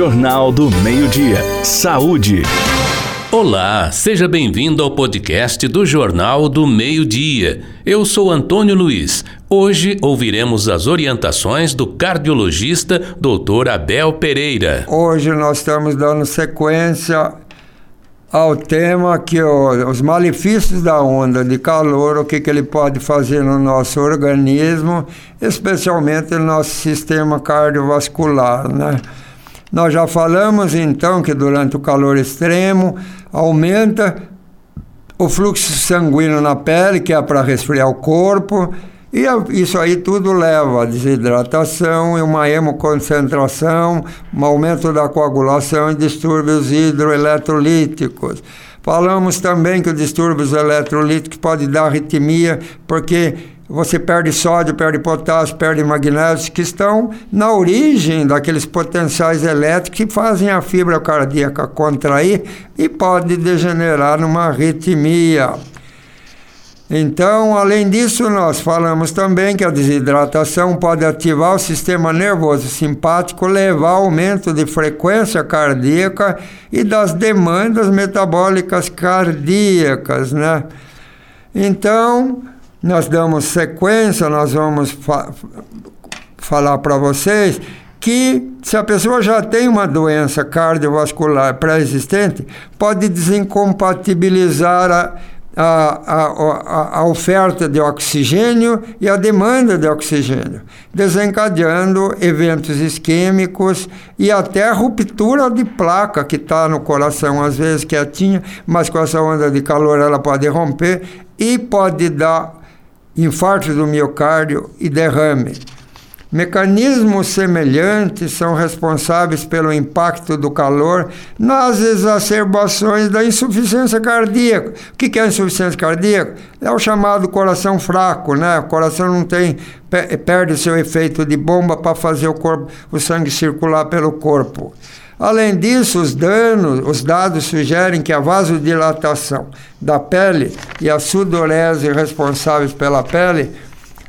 Jornal do Meio-Dia. Saúde. Olá, seja bem-vindo ao podcast do Jornal do Meio-Dia. Eu sou Antônio Luiz. Hoje ouviremos as orientações do cardiologista Dr. Abel Pereira. Hoje nós estamos dando sequência ao tema que o, os malefícios da onda de calor, o que, que ele pode fazer no nosso organismo, especialmente no nosso sistema cardiovascular, né? Nós já falamos então que durante o calor extremo aumenta o fluxo sanguíneo na pele, que é para resfriar o corpo, e isso aí tudo leva a desidratação e uma hemoconcentração, um aumento da coagulação e distúrbios hidroeletrolíticos. Falamos também que os distúrbios eletrolíticos podem dar arritmia, porque você perde sódio, perde potássio, perde magnésio, que estão na origem daqueles potenciais elétricos que fazem a fibra cardíaca contrair e pode degenerar numa arritmia. Então, além disso, nós falamos também que a desidratação pode ativar o sistema nervoso simpático, levar ao aumento de frequência cardíaca e das demandas metabólicas cardíacas, né? Então, nós damos sequência, nós vamos fa falar para vocês que se a pessoa já tem uma doença cardiovascular pré-existente, pode desincompatibilizar a, a, a, a, oferta de oxigênio e a demanda de oxigênio, desencadeando eventos isquêmicos e até ruptura de placa que está no coração, às vezes quietinha, mas com essa onda de calor ela pode romper e pode dar infarto do miocárdio e derrame. Mecanismos semelhantes são responsáveis pelo impacto do calor nas exacerbações da insuficiência cardíaca. O que é insuficiência cardíaca? É o chamado coração fraco, né? O coração não tem perde seu efeito de bomba para fazer o corpo, o sangue circular pelo corpo. Além disso, os danos, os dados sugerem que a vasodilatação da pele e a sudorese responsáveis pela pele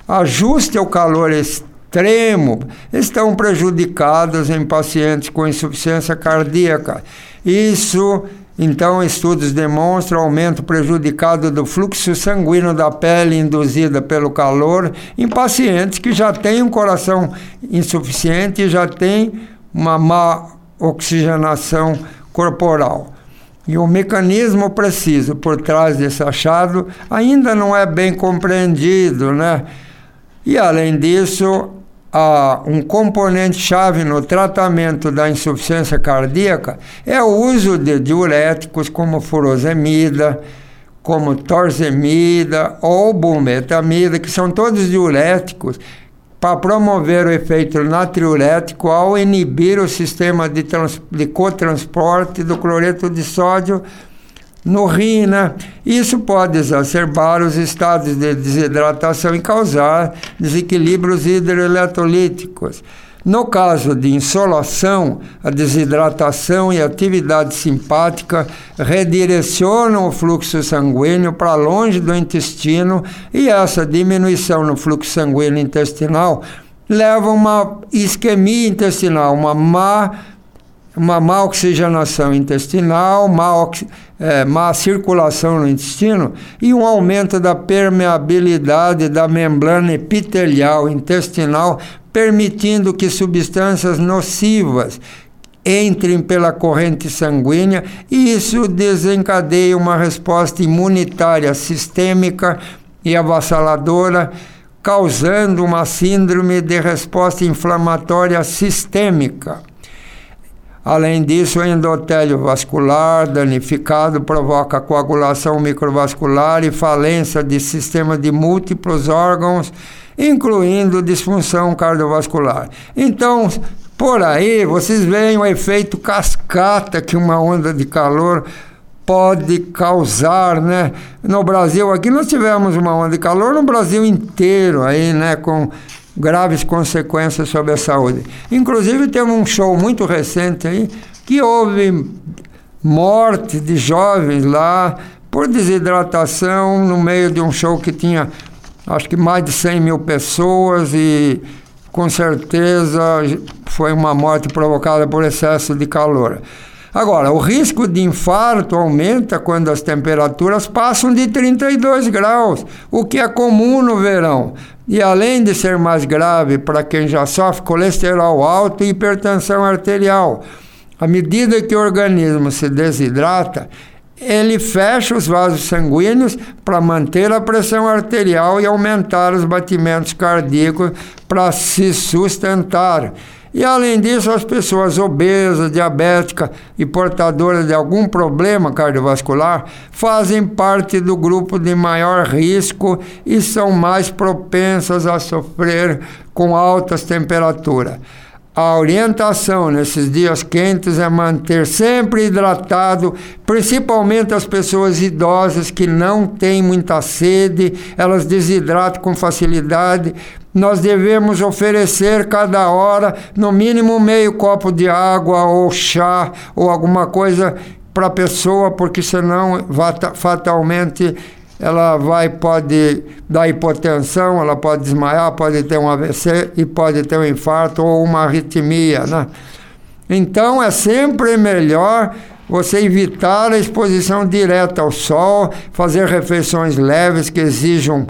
ajuste ao calor extremo estão prejudicados em pacientes com insuficiência cardíaca. Isso então, estudos demonstram aumento prejudicado do fluxo sanguíneo da pele induzida pelo calor em pacientes que já têm um coração insuficiente e já têm uma má oxigenação corporal. E o mecanismo preciso por trás desse achado ainda não é bem compreendido, né? E além disso, há um componente chave no tratamento da insuficiência cardíaca é o uso de diuréticos como furosemida, como torzemida ou bumetamida, que são todos diuréticos para promover o efeito natriurético ao inibir o sistema de, trans, de cotransporte do cloreto de sódio no rim, né? Isso pode exacerbar os estados de desidratação e causar desequilíbrios hidroeletrolíticos. No caso de insolação, a desidratação e a atividade simpática redirecionam o fluxo sanguíneo para longe do intestino e essa diminuição no fluxo sanguíneo intestinal leva a uma isquemia intestinal, uma má, uma má oxigenação intestinal, má, é, má circulação no intestino e um aumento da permeabilidade da membrana epitelial intestinal permitindo que substâncias nocivas entrem pela corrente sanguínea e isso desencadeia uma resposta imunitária sistêmica e avassaladora, causando uma síndrome de resposta inflamatória sistêmica. Além disso, o endotélio vascular danificado provoca coagulação microvascular e falência de sistema de múltiplos órgãos incluindo disfunção cardiovascular. Então, por aí, vocês veem o efeito cascata que uma onda de calor pode causar, né? No Brasil, aqui nós tivemos uma onda de calor no Brasil inteiro aí, né, com graves consequências sobre a saúde. Inclusive temos um show muito recente aí que houve morte de jovens lá por desidratação no meio de um show que tinha acho que mais de 100 mil pessoas e com certeza foi uma morte provocada por excesso de calor. Agora, o risco de infarto aumenta quando as temperaturas passam de 32 graus, o que é comum no verão. E além de ser mais grave para quem já sofre colesterol alto e hipertensão arterial, à medida que o organismo se desidrata, ele fecha os vasos sanguíneos para manter a pressão arterial e aumentar os batimentos cardíacos para se sustentar. E além disso, as pessoas obesas, diabéticas e portadoras de algum problema cardiovascular fazem parte do grupo de maior risco e são mais propensas a sofrer com altas temperaturas. A orientação nesses dias quentes é manter sempre hidratado, principalmente as pessoas idosas que não têm muita sede, elas desidratam com facilidade. Nós devemos oferecer cada hora no mínimo meio copo de água ou chá ou alguma coisa para a pessoa, porque senão fatalmente ela vai, pode dar hipotensão, ela pode desmaiar, pode ter um AVC e pode ter um infarto ou uma arritmia, né? Então é sempre melhor você evitar a exposição direta ao sol, fazer refeições leves que exijam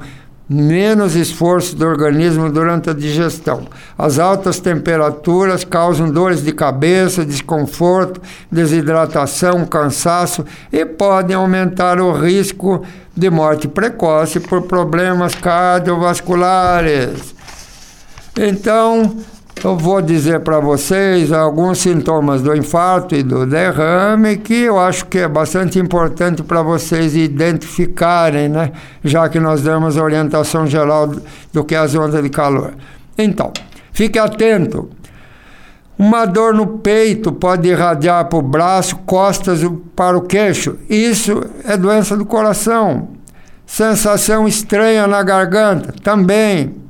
menos esforço do organismo durante a digestão. As altas temperaturas causam dores de cabeça, desconforto, desidratação, cansaço e podem aumentar o risco de morte precoce por problemas cardiovasculares. Então, eu vou dizer para vocês alguns sintomas do infarto e do derrame que eu acho que é bastante importante para vocês identificarem, né? Já que nós damos orientação geral do que é as ondas de calor. Então, fique atento. Uma dor no peito pode irradiar para o braço, costas para o queixo. Isso é doença do coração. Sensação estranha na garganta também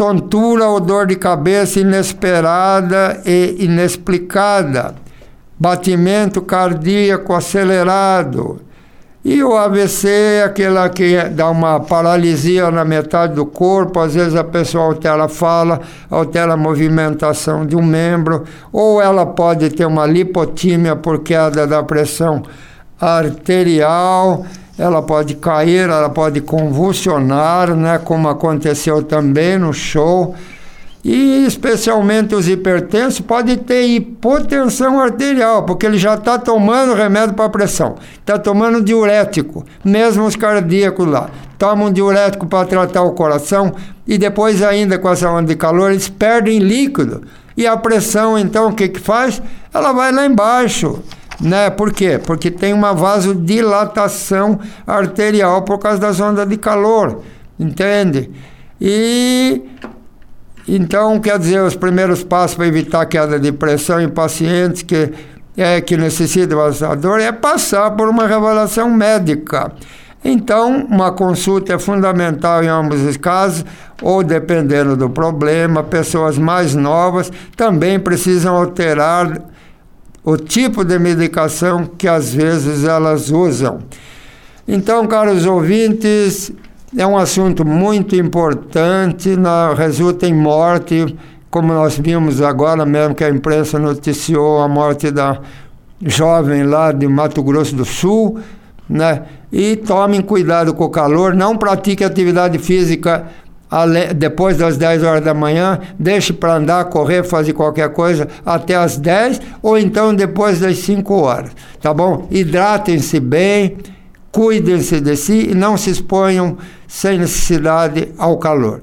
tontura ou dor de cabeça inesperada e inexplicada, batimento cardíaco acelerado. E o AVC é aquela que dá uma paralisia na metade do corpo, às vezes a pessoa altera a fala, altera a movimentação de um membro, ou ela pode ter uma lipotímia por queda da pressão arterial ela pode cair, ela pode convulsionar, né, como aconteceu também no show. E especialmente os hipertensos podem ter hipotensão arterial, porque ele já está tomando remédio para pressão, está tomando diurético, mesmo os cardíacos lá. Tomam diurético para tratar o coração e depois, ainda com essa onda de calor, eles perdem líquido. E a pressão, então, o que, que faz? Ela vai lá embaixo. Né? Por quê? Porque tem uma vasodilatação arterial por causa das ondas de calor, entende? E então, quer dizer, os primeiros passos para evitar queda de pressão em pacientes que, é, que necessitam de vasador é passar por uma revelação médica. Então, uma consulta é fundamental em ambos os casos, ou dependendo do problema, pessoas mais novas também precisam alterar o tipo de medicação que às vezes elas usam. Então, caros ouvintes, é um assunto muito importante, na, resulta em morte, como nós vimos agora mesmo que a imprensa noticiou a morte da jovem lá de Mato Grosso do Sul, né? E tomem cuidado com o calor, não pratique atividade física depois das 10 horas da manhã, deixe para andar, correr, fazer qualquer coisa até as 10 ou então depois das 5 horas, tá bom? Hidratem-se bem, cuidem-se de si e não se exponham sem necessidade ao calor.